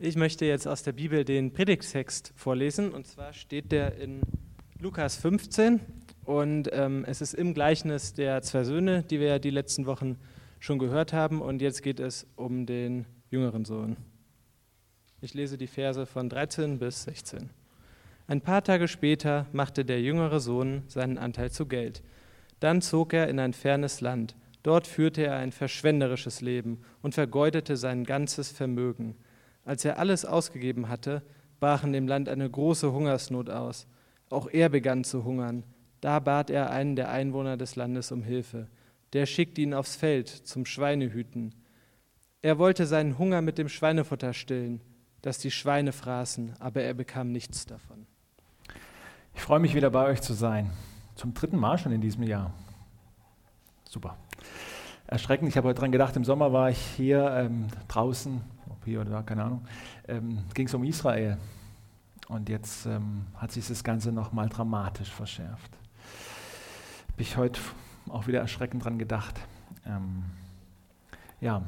Ich möchte jetzt aus der Bibel den Predigtext vorlesen. Und zwar steht der in Lukas 15. Und ähm, es ist im Gleichnis der zwei Söhne, die wir ja die letzten Wochen schon gehört haben. Und jetzt geht es um den jüngeren Sohn. Ich lese die Verse von 13 bis 16. Ein paar Tage später machte der jüngere Sohn seinen Anteil zu Geld. Dann zog er in ein fernes Land. Dort führte er ein verschwenderisches Leben und vergeudete sein ganzes Vermögen. Als er alles ausgegeben hatte, brach in dem Land eine große Hungersnot aus. Auch er begann zu hungern. Da bat er einen der Einwohner des Landes um Hilfe. Der schickte ihn aufs Feld zum Schweinehüten. Er wollte seinen Hunger mit dem Schweinefutter stillen, das die Schweine fraßen, aber er bekam nichts davon. Ich freue mich wieder bei euch zu sein. Zum dritten Mal schon in diesem Jahr. Super. Erschreckend. Ich habe heute dran gedacht, im Sommer war ich hier ähm, draußen hier oder da, keine Ahnung, ähm, ging es um Israel. Und jetzt ähm, hat sich das Ganze nochmal dramatisch verschärft. Habe ich heute auch wieder erschreckend dran gedacht. Ähm, ja,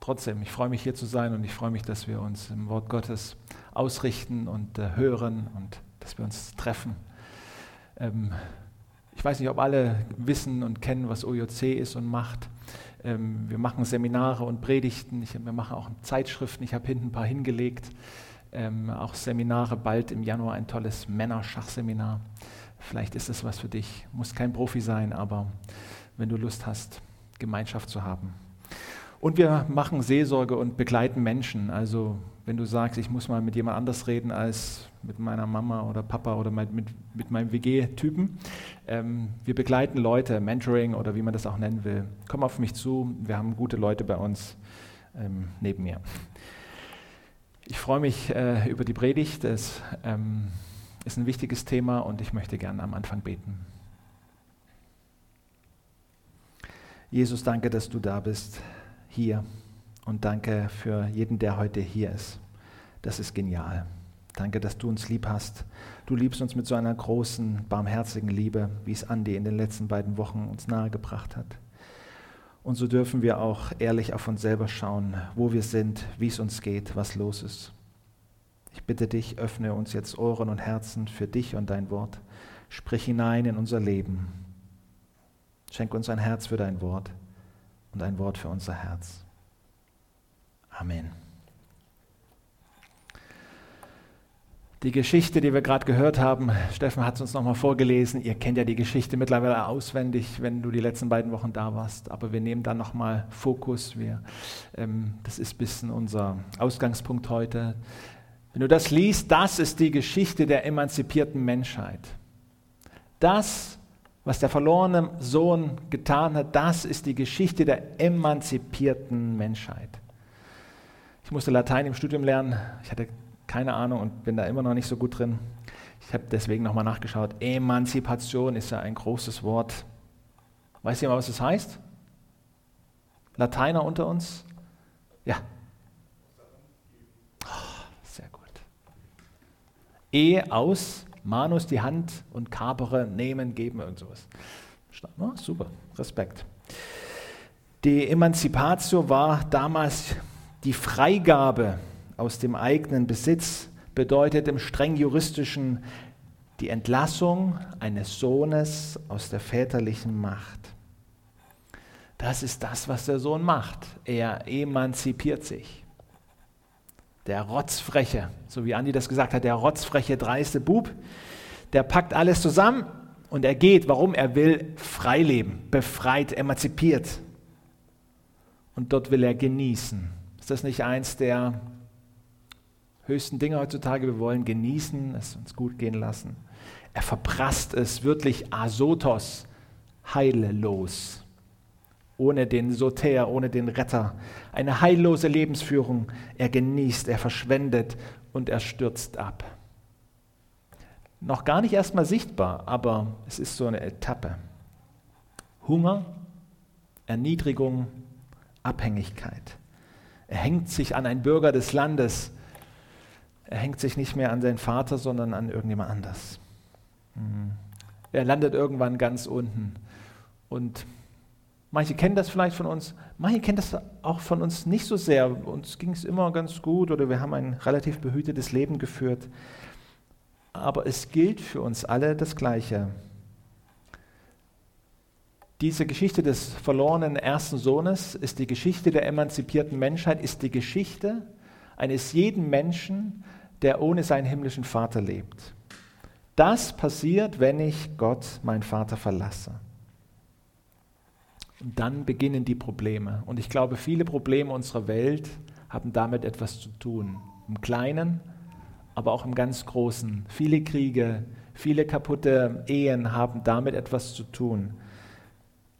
trotzdem, ich freue mich hier zu sein und ich freue mich, dass wir uns im Wort Gottes ausrichten und äh, hören und dass wir uns treffen. Ähm, ich weiß nicht, ob alle wissen und kennen, was OJC ist und macht. Ähm, wir machen Seminare und Predigten, ich, wir machen auch Zeitschriften, ich habe hinten ein paar hingelegt. Ähm, auch Seminare, bald im Januar ein tolles Männerschachseminar. Vielleicht ist es was für dich. Muss kein Profi sein, aber wenn du Lust hast, Gemeinschaft zu haben. Und wir machen Seelsorge und begleiten Menschen. Also wenn du sagst, ich muss mal mit jemand anders reden als mit meiner Mama oder Papa oder mit, mit, mit meinem WG-Typen. Ähm, wir begleiten Leute, Mentoring oder wie man das auch nennen will. Komm auf mich zu, wir haben gute Leute bei uns ähm, neben mir. Ich freue mich äh, über die Predigt. Es ähm, ist ein wichtiges Thema und ich möchte gerne am Anfang beten. Jesus, danke, dass du da bist, hier. Und danke für jeden, der heute hier ist. Das ist genial. Danke, dass du uns lieb hast. Du liebst uns mit so einer großen, barmherzigen Liebe, wie es Andi in den letzten beiden Wochen uns nahegebracht hat. Und so dürfen wir auch ehrlich auf uns selber schauen, wo wir sind, wie es uns geht, was los ist. Ich bitte dich, öffne uns jetzt Ohren und Herzen für dich und dein Wort. Sprich hinein in unser Leben. Schenk uns ein Herz für dein Wort und ein Wort für unser Herz. Amen. Die Geschichte, die wir gerade gehört haben, Steffen hat es uns nochmal vorgelesen. Ihr kennt ja die Geschichte mittlerweile auswendig, wenn du die letzten beiden Wochen da warst. Aber wir nehmen dann nochmal Fokus. Wir, ähm, das ist ein bisschen unser Ausgangspunkt heute. Wenn du das liest, das ist die Geschichte der emanzipierten Menschheit. Das, was der verlorene Sohn getan hat, das ist die Geschichte der emanzipierten Menschheit. Ich musste Latein im Studium lernen. Ich hatte keine Ahnung und bin da immer noch nicht so gut drin. Ich habe deswegen nochmal nachgeschaut. Emanzipation ist ja ein großes Wort. Weiß jemand, was das heißt? Lateiner unter uns? Ja. Oh, sehr gut. E aus, Manus die Hand und Capere nehmen, geben, irgend sowas. Oh, super, Respekt. Die Emanzipatio war damals die Freigabe aus dem eigenen Besitz bedeutet im streng juristischen die Entlassung eines Sohnes aus der väterlichen Macht. Das ist das, was der Sohn macht. Er emanzipiert sich. Der rotzfreche, so wie Andi das gesagt hat, der rotzfreche, dreiste Bub, der packt alles zusammen und er geht. Warum? Er will frei leben, befreit, emanzipiert. Und dort will er genießen. Ist das nicht eins der höchsten Dinge heutzutage. Wir wollen genießen, es uns gut gehen lassen. Er verprasst es wirklich asotos, heillos, ohne den Soter, ohne den Retter. Eine heillose Lebensführung. Er genießt, er verschwendet und er stürzt ab. Noch gar nicht erstmal sichtbar, aber es ist so eine Etappe. Hunger, Erniedrigung, Abhängigkeit. Er hängt sich an einen Bürger des Landes, er hängt sich nicht mehr an seinen Vater, sondern an irgendjemand anders. Mhm. Er landet irgendwann ganz unten und Manche kennen das vielleicht von uns, manche kennen das auch von uns nicht so sehr. Uns ging es immer ganz gut oder wir haben ein relativ behütetes Leben geführt. Aber es gilt für uns alle das Gleiche. Diese Geschichte des verlorenen ersten Sohnes ist die Geschichte der emanzipierten Menschheit, ist die Geschichte eines jeden Menschen, der ohne seinen himmlischen Vater lebt. Das passiert, wenn ich Gott, mein Vater, verlasse. Und dann beginnen die Probleme. Und ich glaube, viele Probleme unserer Welt haben damit etwas zu tun. Im Kleinen, aber auch im ganz Großen. Viele Kriege, viele kaputte Ehen haben damit etwas zu tun.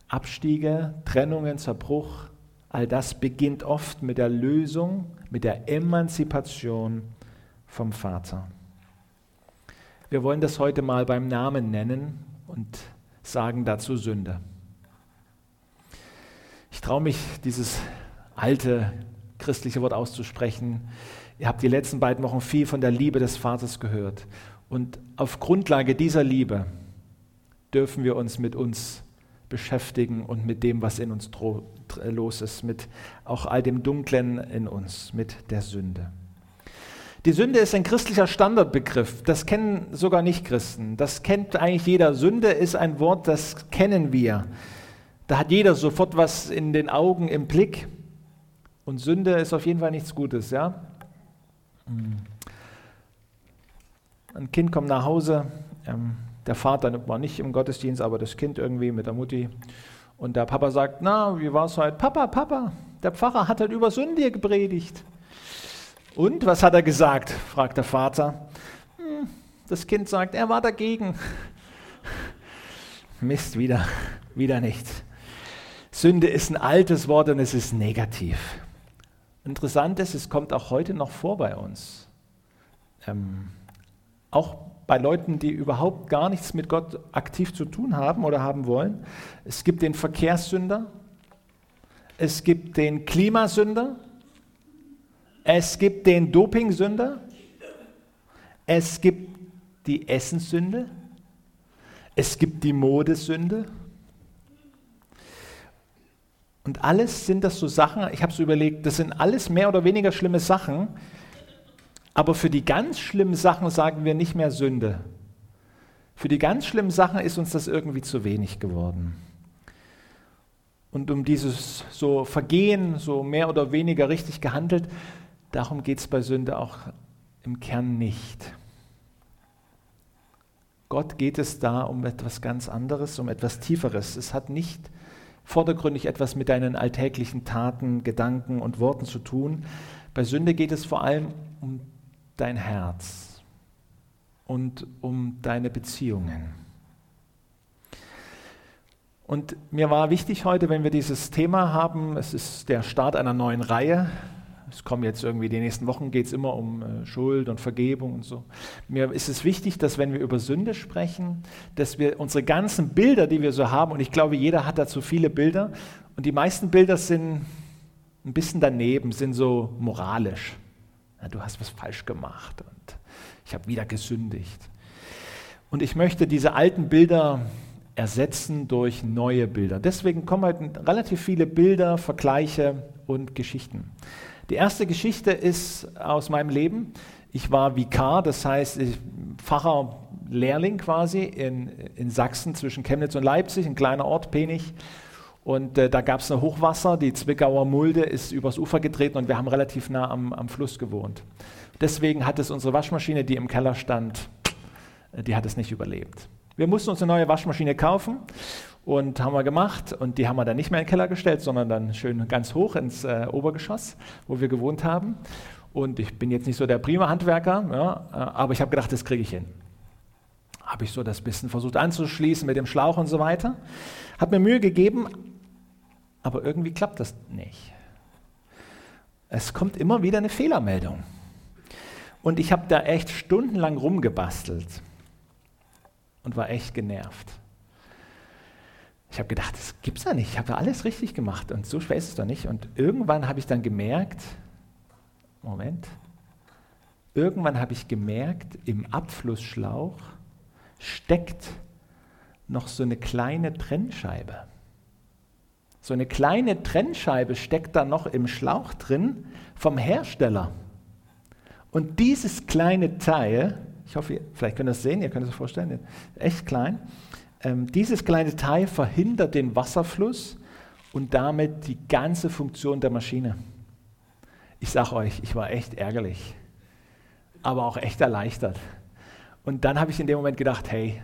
Abstiege, Trennungen, Zerbruch, all das beginnt oft mit der Lösung, mit der Emanzipation vom Vater. Wir wollen das heute mal beim Namen nennen und sagen dazu Sünde. Ich traue mich, dieses alte christliche Wort auszusprechen. Ihr habt die letzten beiden Wochen viel von der Liebe des Vaters gehört. Und auf Grundlage dieser Liebe dürfen wir uns mit uns beschäftigen und mit dem, was in uns los ist, mit auch all dem Dunklen in uns, mit der Sünde. Die Sünde ist ein christlicher Standardbegriff. Das kennen sogar nicht Christen. Das kennt eigentlich jeder. Sünde ist ein Wort, das kennen wir. Da hat jeder sofort was in den Augen im Blick. Und Sünde ist auf jeden Fall nichts Gutes, ja? Ein Kind kommt nach Hause, ähm, der Vater war nicht im Gottesdienst, aber das Kind irgendwie mit der Mutti. Und der Papa sagt, na, wie war es heute? Papa, Papa, der Pfarrer hat halt über Sünde gepredigt. Und was hat er gesagt? fragt der Vater. Hm, das Kind sagt, er war dagegen. Mist, wieder, wieder nichts. Sünde ist ein altes Wort und es ist negativ. Interessant ist, es kommt auch heute noch vor bei uns. Ähm, auch bei Leuten, die überhaupt gar nichts mit Gott aktiv zu tun haben oder haben wollen. Es gibt den Verkehrssünder, es gibt den Klimasünder, es gibt den Dopingsünder, es gibt die Essenssünde, es gibt die Modesünde, und alles sind das so Sachen, ich habe so überlegt, das sind alles mehr oder weniger schlimme Sachen, aber für die ganz schlimmen Sachen sagen wir nicht mehr Sünde. Für die ganz schlimmen Sachen ist uns das irgendwie zu wenig geworden. Und um dieses so Vergehen, so mehr oder weniger richtig gehandelt, darum geht es bei Sünde auch im Kern nicht. Gott geht es da um etwas ganz anderes, um etwas Tieferes. Es hat nicht vordergründig etwas mit deinen alltäglichen Taten, Gedanken und Worten zu tun. Bei Sünde geht es vor allem um dein Herz und um deine Beziehungen. Und mir war wichtig heute, wenn wir dieses Thema haben, es ist der Start einer neuen Reihe, es kommen jetzt irgendwie die nächsten Wochen, geht es immer um äh, Schuld und Vergebung und so. Mir ist es wichtig, dass wenn wir über Sünde sprechen, dass wir unsere ganzen Bilder, die wir so haben, und ich glaube, jeder hat dazu viele Bilder, und die meisten Bilder sind ein bisschen daneben, sind so moralisch. Ja, du hast was falsch gemacht und ich habe wieder gesündigt. Und ich möchte diese alten Bilder ersetzen durch neue Bilder. Deswegen kommen halt relativ viele Bilder, Vergleiche und Geschichten. Die erste Geschichte ist aus meinem Leben. Ich war Vikar, das heißt Pfarrer Lehrling quasi in, in Sachsen zwischen Chemnitz und Leipzig, ein kleiner Ort, Penich. Und äh, da gab es ein Hochwasser, die Zwickauer Mulde ist übers Ufer getreten und wir haben relativ nah am, am Fluss gewohnt. Deswegen hat es unsere Waschmaschine, die im Keller stand, die hat es nicht überlebt. Wir mussten uns eine neue Waschmaschine kaufen und haben wir gemacht und die haben wir dann nicht mehr in den Keller gestellt, sondern dann schön ganz hoch ins äh, Obergeschoss, wo wir gewohnt haben. Und ich bin jetzt nicht so der prima Handwerker, ja, äh, aber ich habe gedacht, das kriege ich hin. Habe ich so das bisschen versucht anzuschließen mit dem Schlauch und so weiter. Hat mir Mühe gegeben, aber irgendwie klappt das nicht. Es kommt immer wieder eine Fehlermeldung. Und ich habe da echt stundenlang rumgebastelt und war echt genervt. Ich habe gedacht, das gibt's ja nicht. Ich habe alles richtig gemacht und so schwer ist es doch nicht. Und irgendwann habe ich dann gemerkt, Moment, irgendwann habe ich gemerkt, im Abflussschlauch steckt noch so eine kleine Trennscheibe. So eine kleine Trennscheibe steckt da noch im Schlauch drin vom Hersteller. Und dieses kleine Teil, ich hoffe, vielleicht könnt ihr es sehen, ihr könnt es euch vorstellen, echt klein, ähm, dieses kleine Teil verhindert den Wasserfluss und damit die ganze Funktion der Maschine. Ich sage euch, ich war echt ärgerlich, aber auch echt erleichtert. Und dann habe ich in dem Moment gedacht, hey,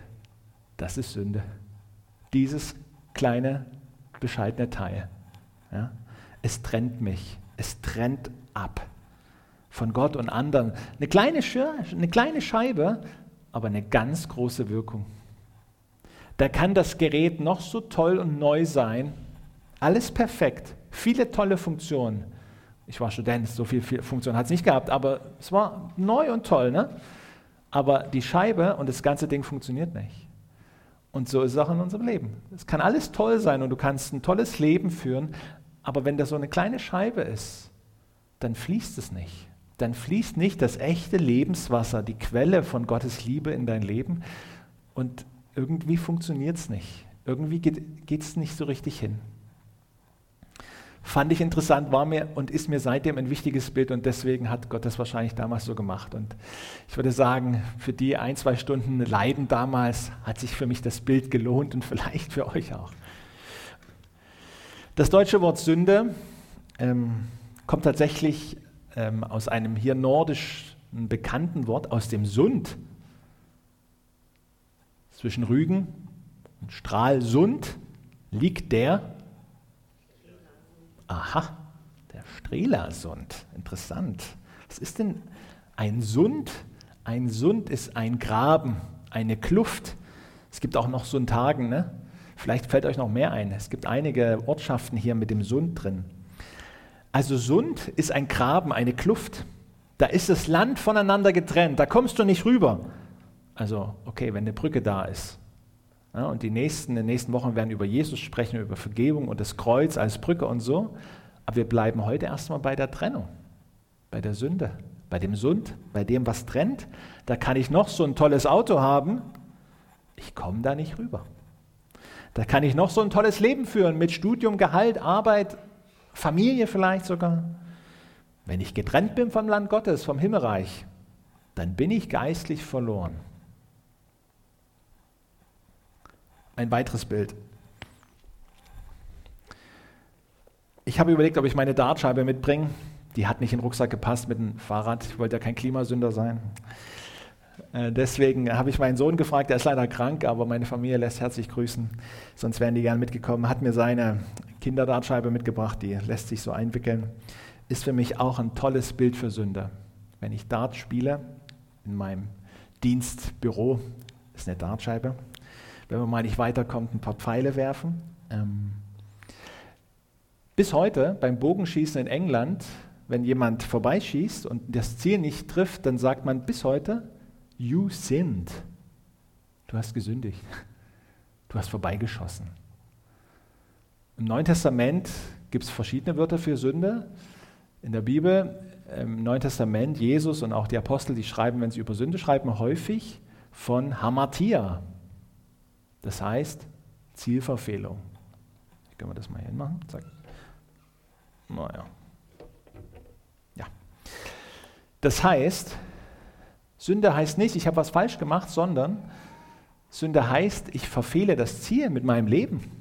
das ist Sünde. Dieses kleine, bescheidene Teil. Ja? Es trennt mich, es trennt ab von Gott und anderen. Eine kleine, eine kleine Scheibe, aber eine ganz große Wirkung. Da kann das Gerät noch so toll und neu sein, alles perfekt, viele tolle Funktionen. Ich war Student, so viele viel Funktionen hat es nicht gehabt, aber es war neu und toll. Ne? Aber die Scheibe und das ganze Ding funktioniert nicht. Und so ist es auch in unserem Leben. Es kann alles toll sein und du kannst ein tolles Leben führen, aber wenn da so eine kleine Scheibe ist, dann fließt es nicht. Dann fließt nicht das echte Lebenswasser, die Quelle von Gottes Liebe in dein Leben und irgendwie funktioniert es nicht. Irgendwie geht es nicht so richtig hin. Fand ich interessant, war mir und ist mir seitdem ein wichtiges Bild und deswegen hat Gott das wahrscheinlich damals so gemacht. Und ich würde sagen, für die ein, zwei Stunden Leiden damals hat sich für mich das Bild gelohnt und vielleicht für euch auch. Das deutsche Wort Sünde ähm, kommt tatsächlich ähm, aus einem hier nordisch bekannten Wort, aus dem Sund. Zwischen Rügen und Stralsund liegt der Aha, der Strelasund. Interessant. Was ist denn ein Sund? Ein Sund ist ein Graben, eine Kluft. Es gibt auch noch Sundhagen, ne? Vielleicht fällt euch noch mehr ein. Es gibt einige Ortschaften hier mit dem Sund drin. Also Sund ist ein Graben, eine Kluft. Da ist das Land voneinander getrennt. Da kommst du nicht rüber. Also, okay, wenn eine Brücke da ist. Ja, und die nächsten, in den nächsten Wochen werden über Jesus sprechen, über Vergebung und das Kreuz als Brücke und so. Aber wir bleiben heute erstmal bei der Trennung, bei der Sünde, bei dem Sund, bei dem, was trennt. Da kann ich noch so ein tolles Auto haben, ich komme da nicht rüber. Da kann ich noch so ein tolles Leben führen mit Studium, Gehalt, Arbeit, Familie vielleicht sogar. Wenn ich getrennt bin vom Land Gottes, vom Himmelreich, dann bin ich geistlich verloren. Ein weiteres Bild. Ich habe überlegt, ob ich meine Dartscheibe mitbringe. Die hat nicht in den Rucksack gepasst mit dem Fahrrad. Ich wollte ja kein Klimasünder sein. Äh, deswegen habe ich meinen Sohn gefragt, der ist leider krank, aber meine Familie lässt herzlich grüßen, sonst wären die gern mitgekommen. Hat mir seine Kinderdartscheibe mitgebracht, die lässt sich so einwickeln. Ist für mich auch ein tolles Bild für Sünder. Wenn ich Dart spiele, in meinem Dienstbüro ist eine Dartscheibe, wenn man mal nicht weiterkommt, ein paar Pfeile werfen. Ähm, bis heute beim Bogenschießen in England, wenn jemand vorbeischießt und das Ziel nicht trifft, dann sagt man bis heute, you sinned. Du hast gesündigt. Du hast vorbeigeschossen. Im Neuen Testament gibt es verschiedene Wörter für Sünde. In der Bibel, im Neuen Testament, Jesus und auch die Apostel, die schreiben, wenn sie über Sünde schreiben, häufig von Hamatia, das heißt Zielverfehlung. Können wir das mal hinmachen? Zack. Naja. Ja. Das heißt, Sünde heißt nicht, ich habe was falsch gemacht, sondern Sünde heißt, ich verfehle das Ziel mit meinem Leben.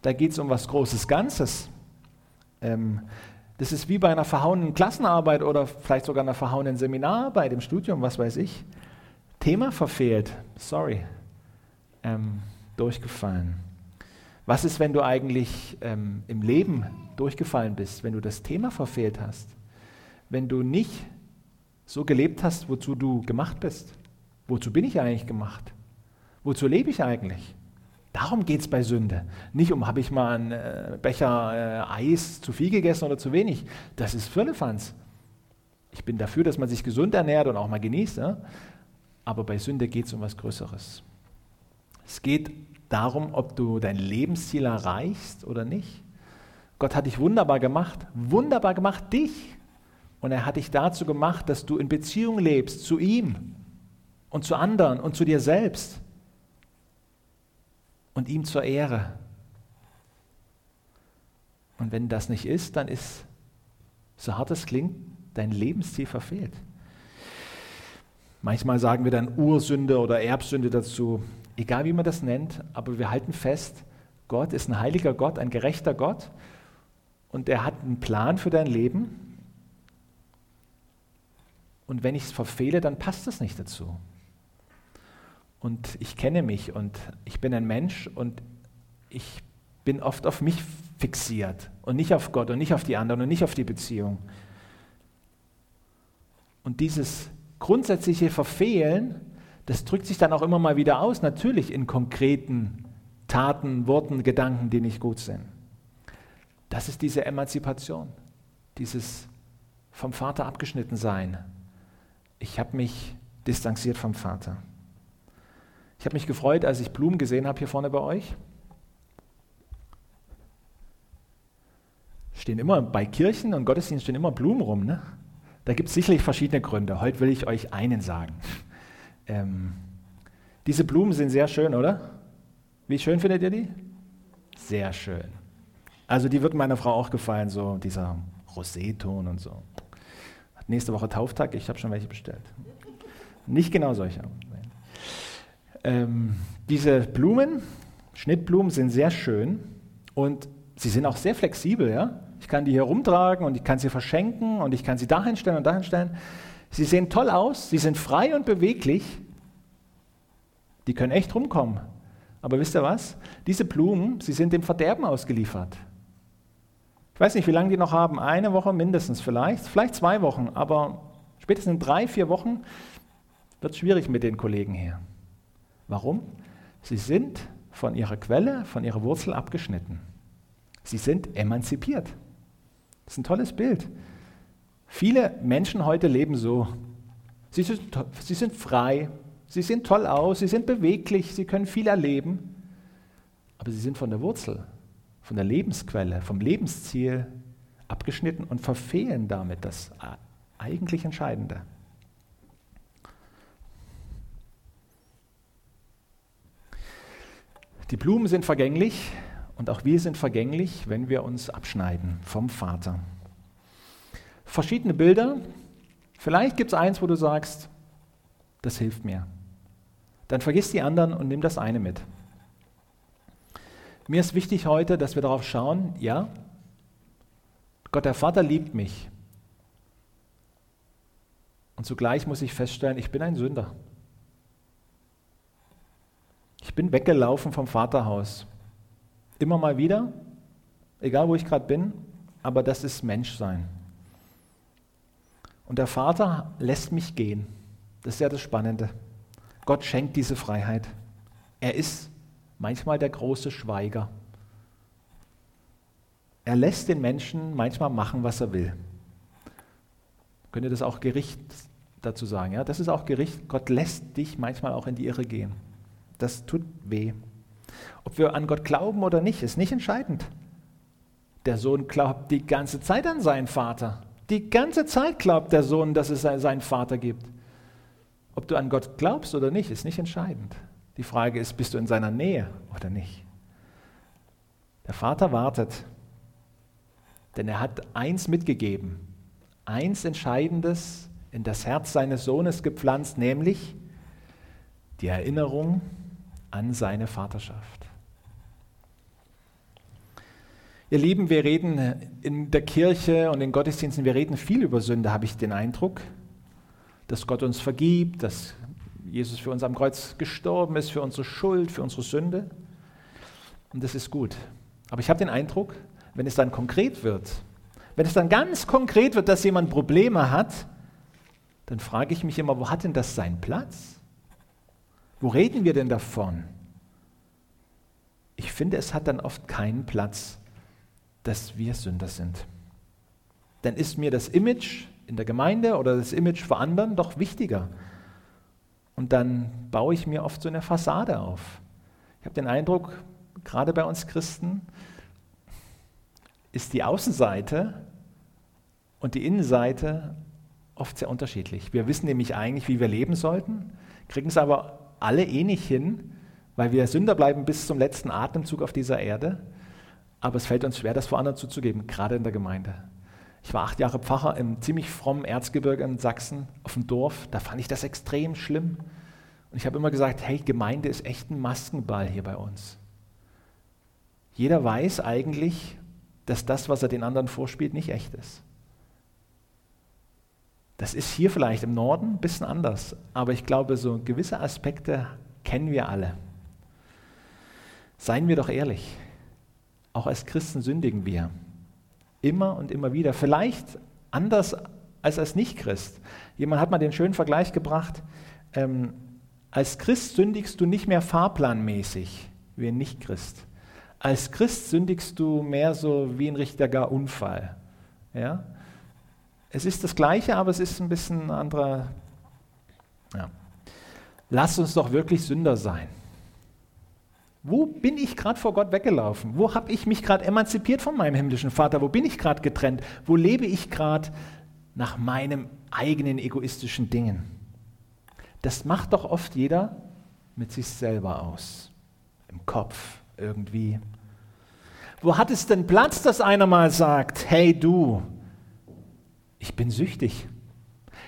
Da geht es um was Großes Ganzes. Ähm, das ist wie bei einer verhauenen Klassenarbeit oder vielleicht sogar einer verhauenen Seminararbeit im Studium, was weiß ich. Thema verfehlt. Sorry ähm, durchgefallen? Was ist, wenn du eigentlich ähm, im Leben durchgefallen bist, wenn du das Thema verfehlt hast, wenn du nicht so gelebt hast, wozu du gemacht bist? Wozu bin ich eigentlich gemacht? Wozu lebe ich eigentlich? Darum geht es bei Sünde. Nicht um, habe ich mal einen äh, Becher äh, Eis zu viel gegessen oder zu wenig. Das ist Firlefanz. Ich bin dafür, dass man sich gesund ernährt und auch mal genießt. Ja? Aber bei Sünde geht es um was Größeres. Es geht darum, ob du dein Lebensziel erreichst oder nicht. Gott hat dich wunderbar gemacht, wunderbar gemacht dich. Und er hat dich dazu gemacht, dass du in Beziehung lebst zu ihm und zu anderen und zu dir selbst und ihm zur Ehre. Und wenn das nicht ist, dann ist, so hart es klingt, dein Lebensziel verfehlt. Manchmal sagen wir dann Ursünde oder Erbsünde dazu, egal wie man das nennt, aber wir halten fest, Gott ist ein heiliger Gott, ein gerechter Gott und er hat einen Plan für dein Leben. Und wenn ich es verfehle, dann passt es nicht dazu. Und ich kenne mich und ich bin ein Mensch und ich bin oft auf mich fixiert und nicht auf Gott und nicht auf die anderen und nicht auf die Beziehung. Und dieses grundsätzliche Verfehlen, das drückt sich dann auch immer mal wieder aus, natürlich in konkreten Taten, Worten, Gedanken, die nicht gut sind. Das ist diese Emanzipation, dieses vom Vater abgeschnitten sein. Ich habe mich distanziert vom Vater. Ich habe mich gefreut, als ich Blumen gesehen habe hier vorne bei euch. Stehen immer bei Kirchen und Gottesdiensten stehen immer Blumen rum. Ne? Da gibt es sicherlich verschiedene Gründe. Heute will ich euch einen sagen. Ähm, diese Blumen sind sehr schön, oder? Wie schön findet ihr die? Sehr schön. Also die wird meiner Frau auch gefallen, so dieser Roséton und so. Hat nächste Woche Tauftag, ich habe schon welche bestellt. Nicht genau solche. Ähm, diese Blumen, Schnittblumen, sind sehr schön und sie sind auch sehr flexibel. Ja? Ich kann die hier rumtragen und ich kann sie verschenken und ich kann sie dahin stellen und dahin stellen. Sie sehen toll aus, sie sind frei und beweglich. Die können echt rumkommen. Aber wisst ihr was? Diese Blumen, sie sind dem Verderben ausgeliefert. Ich weiß nicht, wie lange die noch haben. Eine Woche mindestens vielleicht, vielleicht zwei Wochen, aber spätestens in drei, vier Wochen wird es schwierig mit den Kollegen hier. Warum? Sie sind von ihrer Quelle, von ihrer Wurzel abgeschnitten. Sie sind emanzipiert. Das ist ein tolles Bild. Viele Menschen heute leben so. Sie sind, sie sind frei, Sie sehen toll aus, sie sind beweglich, sie können viel erleben, aber sie sind von der Wurzel, von der Lebensquelle, vom Lebensziel abgeschnitten und verfehlen damit das eigentlich Entscheidende. Die Blumen sind vergänglich und auch wir sind vergänglich, wenn wir uns abschneiden vom Vater. Verschiedene Bilder. Vielleicht gibt es eins, wo du sagst, das hilft mir dann vergiss die anderen und nimm das eine mit. Mir ist wichtig heute, dass wir darauf schauen, ja, Gott der Vater liebt mich. Und zugleich muss ich feststellen, ich bin ein Sünder. Ich bin weggelaufen vom Vaterhaus. Immer mal wieder, egal wo ich gerade bin, aber das ist Menschsein. Und der Vater lässt mich gehen. Das ist ja das Spannende. Gott schenkt diese Freiheit. Er ist manchmal der große Schweiger. Er lässt den Menschen manchmal machen, was er will. Könnt ihr das auch Gericht dazu sagen? Ja, das ist auch Gericht. Gott lässt dich manchmal auch in die Irre gehen. Das tut weh. Ob wir an Gott glauben oder nicht, ist nicht entscheidend. Der Sohn glaubt die ganze Zeit an seinen Vater. Die ganze Zeit glaubt der Sohn, dass es seinen Vater gibt. Ob du an Gott glaubst oder nicht, ist nicht entscheidend. Die Frage ist, bist du in seiner Nähe oder nicht? Der Vater wartet, denn er hat eins mitgegeben, eins Entscheidendes in das Herz seines Sohnes gepflanzt, nämlich die Erinnerung an seine Vaterschaft. Ihr Lieben, wir reden in der Kirche und in Gottesdiensten, wir reden viel über Sünde, habe ich den Eindruck dass Gott uns vergibt, dass Jesus für uns am Kreuz gestorben ist, für unsere Schuld, für unsere Sünde. Und das ist gut. Aber ich habe den Eindruck, wenn es dann konkret wird, wenn es dann ganz konkret wird, dass jemand Probleme hat, dann frage ich mich immer, wo hat denn das seinen Platz? Wo reden wir denn davon? Ich finde, es hat dann oft keinen Platz, dass wir Sünder sind. Dann ist mir das Image in der Gemeinde oder das Image vor anderen doch wichtiger. Und dann baue ich mir oft so eine Fassade auf. Ich habe den Eindruck, gerade bei uns Christen ist die Außenseite und die Innenseite oft sehr unterschiedlich. Wir wissen nämlich eigentlich, wie wir leben sollten, kriegen es aber alle eh nicht hin, weil wir Sünder bleiben bis zum letzten Atemzug auf dieser Erde. Aber es fällt uns schwer, das vor anderen zuzugeben, gerade in der Gemeinde. Ich war acht Jahre Pfarrer im ziemlich frommen Erzgebirge in Sachsen auf dem Dorf. Da fand ich das extrem schlimm. Und ich habe immer gesagt, hey, Gemeinde ist echt ein Maskenball hier bei uns. Jeder weiß eigentlich, dass das, was er den anderen vorspielt, nicht echt ist. Das ist hier vielleicht im Norden ein bisschen anders, aber ich glaube, so gewisse Aspekte kennen wir alle. Seien wir doch ehrlich, auch als Christen sündigen wir. Immer und immer wieder. Vielleicht anders als als Nicht-Christ. Jemand hat mal den schönen Vergleich gebracht, ähm, als Christ sündigst du nicht mehr fahrplanmäßig wie ein Nicht-Christ. Als Christ sündigst du mehr so wie ein richtiger Unfall. Ja? Es ist das Gleiche, aber es ist ein bisschen ein anderer. Ja. Lass uns doch wirklich Sünder sein. Wo bin ich gerade vor Gott weggelaufen? Wo habe ich mich gerade emanzipiert von meinem himmlischen Vater? Wo bin ich gerade getrennt? Wo lebe ich gerade nach meinem eigenen egoistischen Dingen? Das macht doch oft jeder mit sich selber aus. Im Kopf irgendwie. Wo hat es denn Platz, dass einer mal sagt, hey du, ich bin süchtig.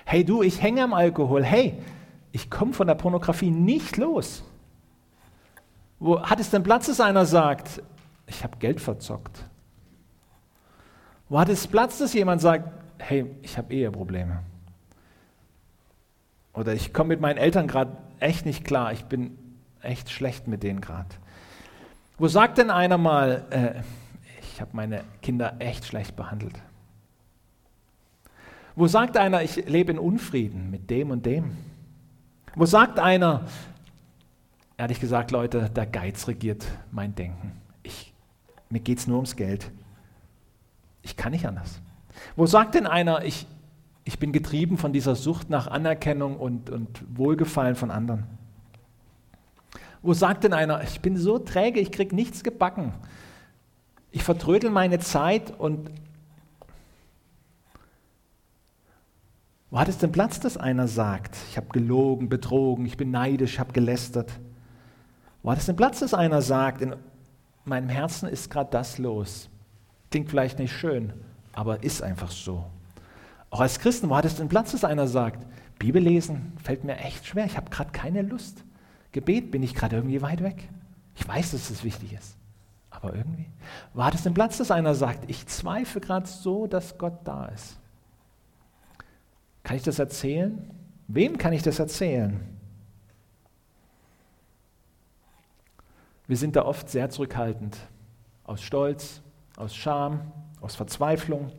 Hey du, ich hänge am Alkohol. Hey, ich komme von der Pornografie nicht los. Wo hat es denn Platz, dass einer sagt, ich habe Geld verzockt? Wo hat es Platz, dass jemand sagt, hey, ich habe Eheprobleme? Oder ich komme mit meinen Eltern gerade echt nicht klar, ich bin echt schlecht mit denen gerade. Wo sagt denn einer mal, äh, ich habe meine Kinder echt schlecht behandelt? Wo sagt einer, ich lebe in Unfrieden mit dem und dem? Wo sagt einer, ehrlich gesagt, Leute, der Geiz regiert mein Denken. Ich, mir geht es nur ums Geld. Ich kann nicht anders. Wo sagt denn einer, ich, ich bin getrieben von dieser Sucht nach Anerkennung und, und Wohlgefallen von anderen? Wo sagt denn einer, ich bin so träge, ich kriege nichts gebacken. Ich vertrödel meine Zeit und Wo hat es denn Platz, dass einer sagt, ich habe gelogen, betrogen, ich bin neidisch, habe gelästert? Wo hat es denn Platz, dass einer sagt, in meinem Herzen ist gerade das los? Klingt vielleicht nicht schön, aber ist einfach so. Auch als Christen, wo hat es denn Platz, dass einer sagt, Bibel lesen fällt mir echt schwer, ich habe gerade keine Lust. Gebet bin ich gerade irgendwie weit weg. Ich weiß, dass es wichtig ist, aber irgendwie. Wo hat es denn Platz, dass einer sagt, ich zweifle gerade so, dass Gott da ist? Kann ich das erzählen? Wem kann ich das erzählen? Wir sind da oft sehr zurückhaltend, aus Stolz, aus Scham, aus Verzweiflung.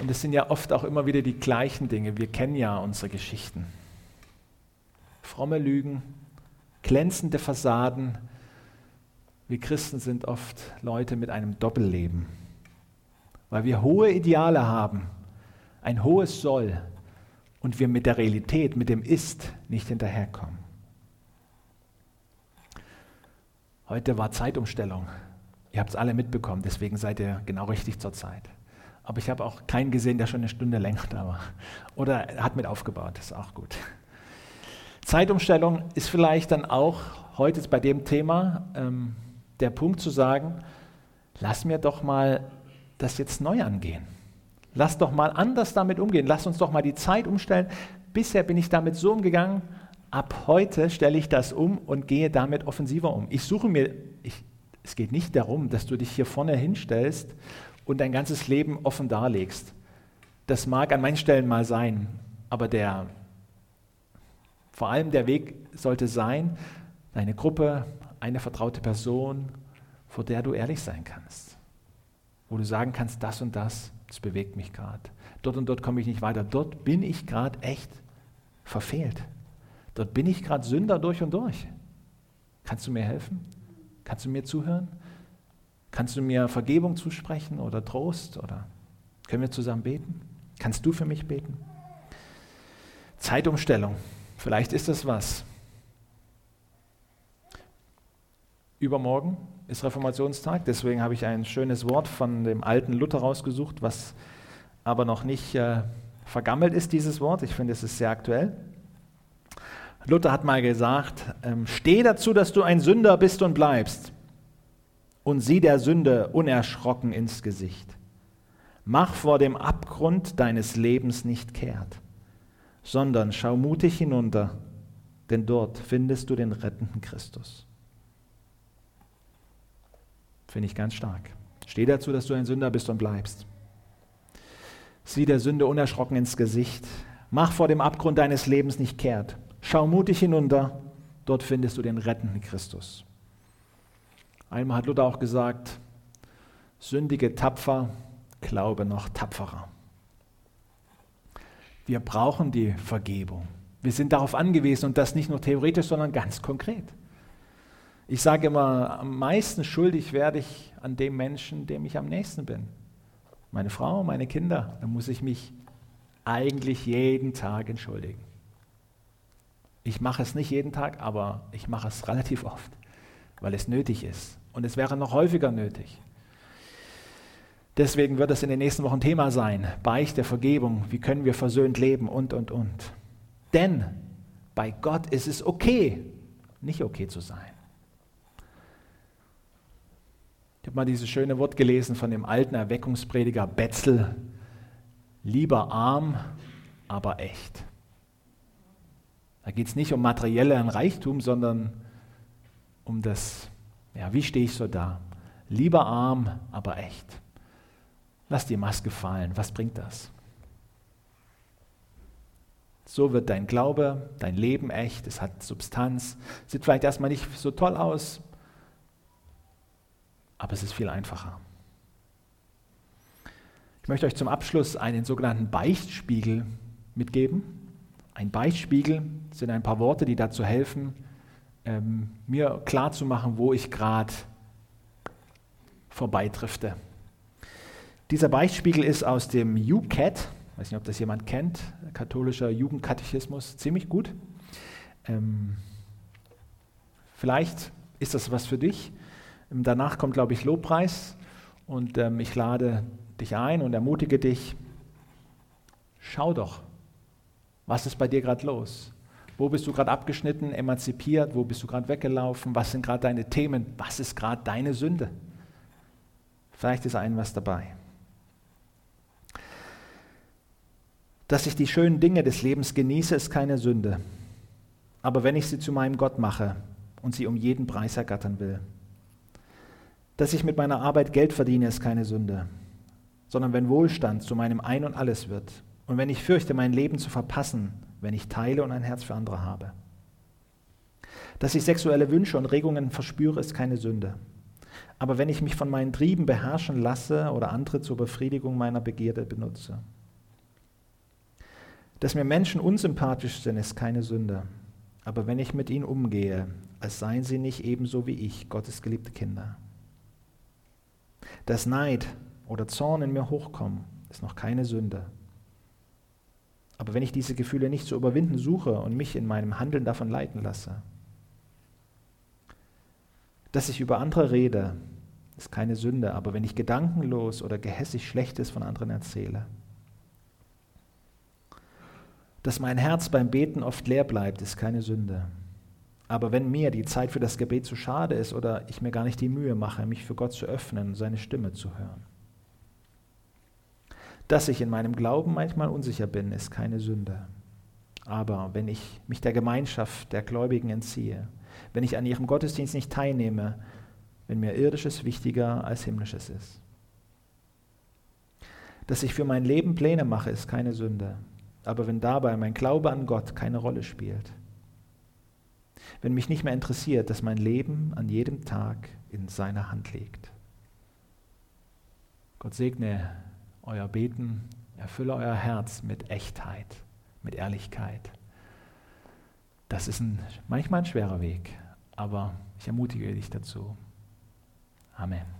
Und es sind ja oft auch immer wieder die gleichen Dinge. Wir kennen ja unsere Geschichten. Fromme Lügen, glänzende Fassaden. Wir Christen sind oft Leute mit einem Doppelleben, weil wir hohe Ideale haben ein hohes Soll und wir mit der Realität, mit dem Ist nicht hinterherkommen. Heute war Zeitumstellung. Ihr habt es alle mitbekommen, deswegen seid ihr genau richtig zur Zeit. Aber ich habe auch keinen gesehen, der schon eine Stunde länger da war. Oder hat mit aufgebaut, das ist auch gut. Zeitumstellung ist vielleicht dann auch heute bei dem Thema ähm, der Punkt zu sagen, lass mir doch mal das jetzt neu angehen. Lass doch mal anders damit umgehen. Lass uns doch mal die Zeit umstellen. Bisher bin ich damit so umgegangen. Ab heute stelle ich das um und gehe damit offensiver um. Ich suche mir, ich, es geht nicht darum, dass du dich hier vorne hinstellst und dein ganzes Leben offen darlegst. Das mag an manchen Stellen mal sein, aber der, vor allem der Weg sollte sein, deine Gruppe, eine vertraute Person, vor der du ehrlich sein kannst. Wo du sagen kannst, das und das das bewegt mich gerade. Dort und dort komme ich nicht weiter. Dort bin ich gerade echt verfehlt. Dort bin ich gerade Sünder durch und durch. Kannst du mir helfen? Kannst du mir zuhören? Kannst du mir Vergebung zusprechen oder Trost? Oder können wir zusammen beten? Kannst du für mich beten? Zeitumstellung. Vielleicht ist das was. Übermorgen ist Reformationstag, deswegen habe ich ein schönes Wort von dem alten Luther rausgesucht, was aber noch nicht äh, vergammelt ist, dieses Wort. Ich finde, es ist sehr aktuell. Luther hat mal gesagt, ähm, steh dazu, dass du ein Sünder bist und bleibst. und sieh der Sünde unerschrocken ins Gesicht. Mach vor dem Abgrund deines Lebens nicht kehrt, sondern schau mutig hinunter, denn dort findest du den rettenden Christus. Finde ich ganz stark. Steh dazu, dass du ein Sünder bist und bleibst. Sieh der Sünde unerschrocken ins Gesicht. Mach vor dem Abgrund deines Lebens nicht kehrt. Schau mutig hinunter, dort findest du den rettenden Christus. Einmal hat Luther auch gesagt, sündige tapfer, glaube noch tapferer. Wir brauchen die Vergebung. Wir sind darauf angewiesen und das nicht nur theoretisch, sondern ganz konkret. Ich sage immer, am meisten schuldig werde ich an dem Menschen, dem ich am nächsten bin. Meine Frau, meine Kinder. Da muss ich mich eigentlich jeden Tag entschuldigen. Ich mache es nicht jeden Tag, aber ich mache es relativ oft, weil es nötig ist. Und es wäre noch häufiger nötig. Deswegen wird es in den nächsten Wochen Thema sein. Beichte, Vergebung, wie können wir versöhnt leben und, und, und. Denn bei Gott ist es okay, nicht okay zu sein. Ich habe mal dieses schöne Wort gelesen von dem alten Erweckungsprediger Betzel. Lieber arm, aber echt. Da geht es nicht um materiellen Reichtum, sondern um das, ja, wie stehe ich so da? Lieber arm, aber echt. Lass die Maske fallen. Was bringt das? So wird dein Glaube, dein Leben echt, es hat Substanz, sieht vielleicht erstmal nicht so toll aus, aber es ist viel einfacher. Ich möchte euch zum Abschluss einen sogenannten Beichtspiegel mitgeben. Ein Beichtspiegel sind ein paar Worte, die dazu helfen, ähm, mir klarzumachen, wo ich gerade vorbeidrifte. Dieser Beichtspiegel ist aus dem UCAT, ich weiß nicht, ob das jemand kennt, katholischer Jugendkatechismus, ziemlich gut. Ähm, vielleicht ist das was für dich. Ähm, danach kommt, glaube ich, Lobpreis und ähm, ich lade dich ein und ermutige dich, schau doch, was ist bei dir gerade los? Wo bist du gerade abgeschnitten, emanzipiert? Wo bist du gerade weggelaufen? Was sind gerade deine Themen? Was ist gerade deine Sünde? Vielleicht ist ein was dabei. Dass ich die schönen Dinge des Lebens genieße, ist keine Sünde. Aber wenn ich sie zu meinem Gott mache und sie um jeden Preis ergattern will, dass ich mit meiner Arbeit Geld verdiene, ist keine Sünde, sondern wenn Wohlstand zu meinem Ein und alles wird und wenn ich fürchte, mein Leben zu verpassen, wenn ich teile und ein Herz für andere habe. Dass ich sexuelle Wünsche und Regungen verspüre, ist keine Sünde. Aber wenn ich mich von meinen Trieben beherrschen lasse oder andere zur Befriedigung meiner Begierde benutze, dass mir Menschen unsympathisch sind, ist keine Sünde. Aber wenn ich mit ihnen umgehe, als seien sie nicht ebenso wie ich, Gottes geliebte Kinder. Dass Neid oder Zorn in mir hochkommen, ist noch keine Sünde. Aber wenn ich diese Gefühle nicht zu überwinden suche und mich in meinem Handeln davon leiten lasse, dass ich über andere rede, ist keine Sünde, aber wenn ich gedankenlos oder gehässig Schlechtes von anderen erzähle, dass mein Herz beim Beten oft leer bleibt, ist keine Sünde. Aber wenn mir die Zeit für das Gebet zu schade ist oder ich mir gar nicht die Mühe mache, mich für Gott zu öffnen und seine Stimme zu hören. Dass ich in meinem Glauben manchmal unsicher bin, ist keine Sünde. Aber wenn ich mich der Gemeinschaft der Gläubigen entziehe, wenn ich an ihrem Gottesdienst nicht teilnehme, wenn mir irdisches wichtiger als himmlisches ist. Dass ich für mein Leben Pläne mache, ist keine Sünde aber wenn dabei mein Glaube an Gott keine Rolle spielt, wenn mich nicht mehr interessiert, dass mein Leben an jedem Tag in seiner Hand liegt. Gott segne euer Beten, erfülle euer Herz mit Echtheit, mit Ehrlichkeit. Das ist ein, manchmal ein schwerer Weg, aber ich ermutige dich dazu. Amen.